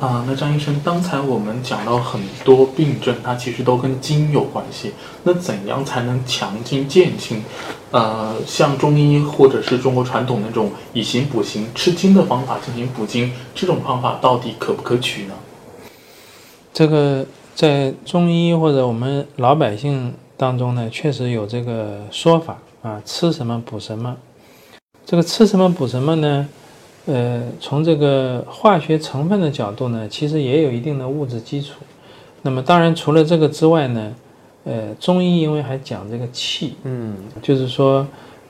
啊，那张医生，刚才我们讲到很多病症，它其实都跟筋有关系。那怎样才能强筋健筋？呃，像中医或者是中国传统那种以形补形、吃筋的方法进行补筋，这种方法到底可不可取呢？这个在中医或者我们老百姓当中呢，确实有这个说法啊，吃什么补什么。这个吃什么补什么呢？呃，从这个化学成分的角度呢，其实也有一定的物质基础。那么，当然除了这个之外呢，呃，中医因为还讲这个气，嗯，就是说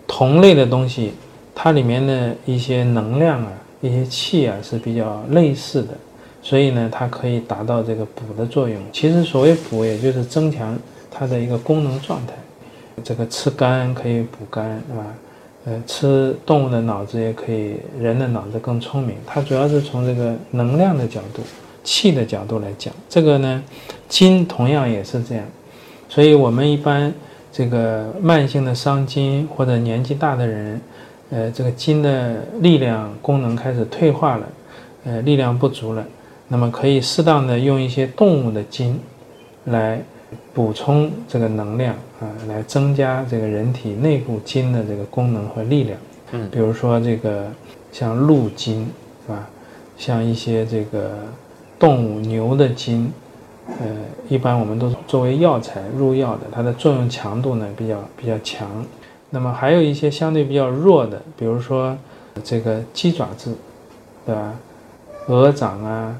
同类的东西，它里面的一些能量啊、一些气啊是比较类似的，所以呢，它可以达到这个补的作用。其实所谓补，也就是增强它的一个功能状态。这个吃肝可以补肝，是吧？呃，吃动物的脑子也可以，人的脑子更聪明。它主要是从这个能量的角度、气的角度来讲。这个呢，筋同样也是这样。所以我们一般这个慢性的伤筋或者年纪大的人，呃，这个筋的力量功能开始退化了，呃，力量不足了，那么可以适当的用一些动物的筋来补充这个能量啊，来增加这个人体内部筋的这个功能和力量。嗯比如说这个像鹿筋，是吧？像一些这个动物牛的筋，呃，一般我们都作为药材入药的，它的作用强度呢比较比较强。那么还有一些相对比较弱的，比如说这个鸡爪子，对吧？鹅掌啊，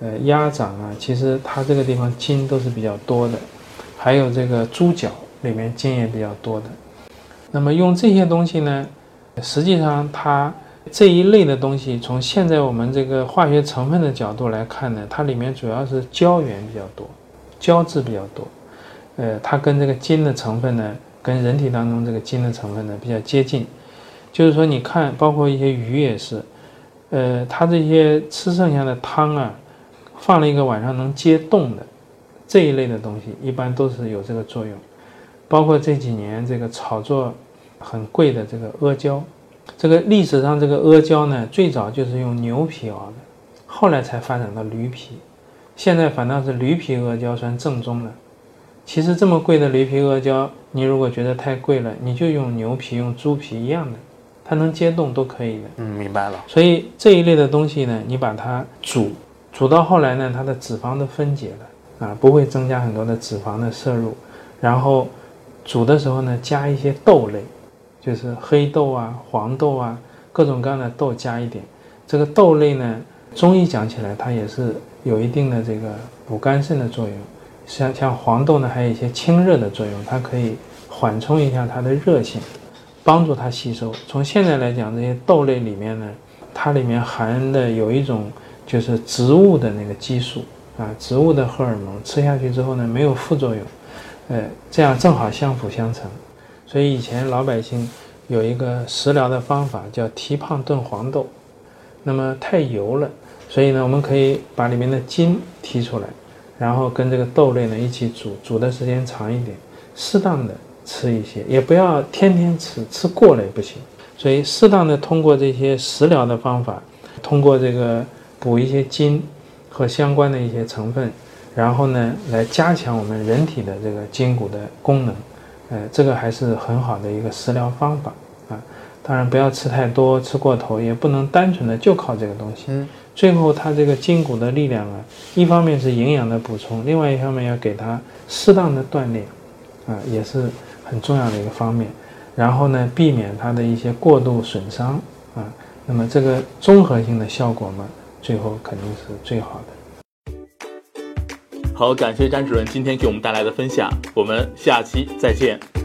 呃，鸭掌啊，其实它这个地方筋都是比较多的。还有这个猪脚里面筋也比较多的。那么用这些东西呢，实际上它这一类的东西，从现在我们这个化学成分的角度来看呢，它里面主要是胶原比较多，胶质比较多。呃，它跟这个筋的成分呢，跟人体当中这个筋的成分呢比较接近。就是说，你看，包括一些鱼也是，呃，它这些吃剩下的汤啊，放了一个晚上能接冻的这一类的东西，一般都是有这个作用。包括这几年这个炒作很贵的这个阿胶，这个历史上这个阿胶呢，最早就是用牛皮熬的，后来才发展到驴皮，现在反倒是驴皮阿胶算正宗的。其实这么贵的驴皮阿胶，你如果觉得太贵了，你就用牛皮、用猪皮一样的，它能接冻都可以的。嗯，明白了。所以这一类的东西呢，你把它煮，煮到后来呢，它的脂肪都分解了啊，不会增加很多的脂肪的摄入。然后煮的时候呢，加一些豆类，就是黑豆啊、黄豆啊，各种各样的豆加一点。这个豆类呢，中医讲起来，它也是有一定的这个补肝肾的作用。像像黄豆呢，还有一些清热的作用，它可以缓冲一下它的热性。帮助它吸收。从现在来讲，这些豆类里面呢，它里面含的有一种就是植物的那个激素啊，植物的荷尔蒙，吃下去之后呢，没有副作用，呃，这样正好相辅相成。所以以前老百姓有一个食疗的方法叫提胖炖黄豆，那么太油了，所以呢，我们可以把里面的筋提出来，然后跟这个豆类呢一起煮，煮的时间长一点，适当的。吃一些，也不要天天吃，吃过了也不行。所以适当的通过这些食疗的方法，通过这个补一些筋和相关的一些成分，然后呢来加强我们人体的这个筋骨的功能。呃，这个还是很好的一个食疗方法啊。当然不要吃太多，吃过头也不能单纯的就靠这个东西。嗯。最后它这个筋骨的力量啊，一方面是营养的补充，另外一方面要给它适当的锻炼，啊，也是。很重要的一个方面，然后呢，避免它的一些过度损伤啊，那么这个综合性的效果嘛，最后肯定是最好的。好，感谢詹主任今天给我们带来的分享，我们下期再见。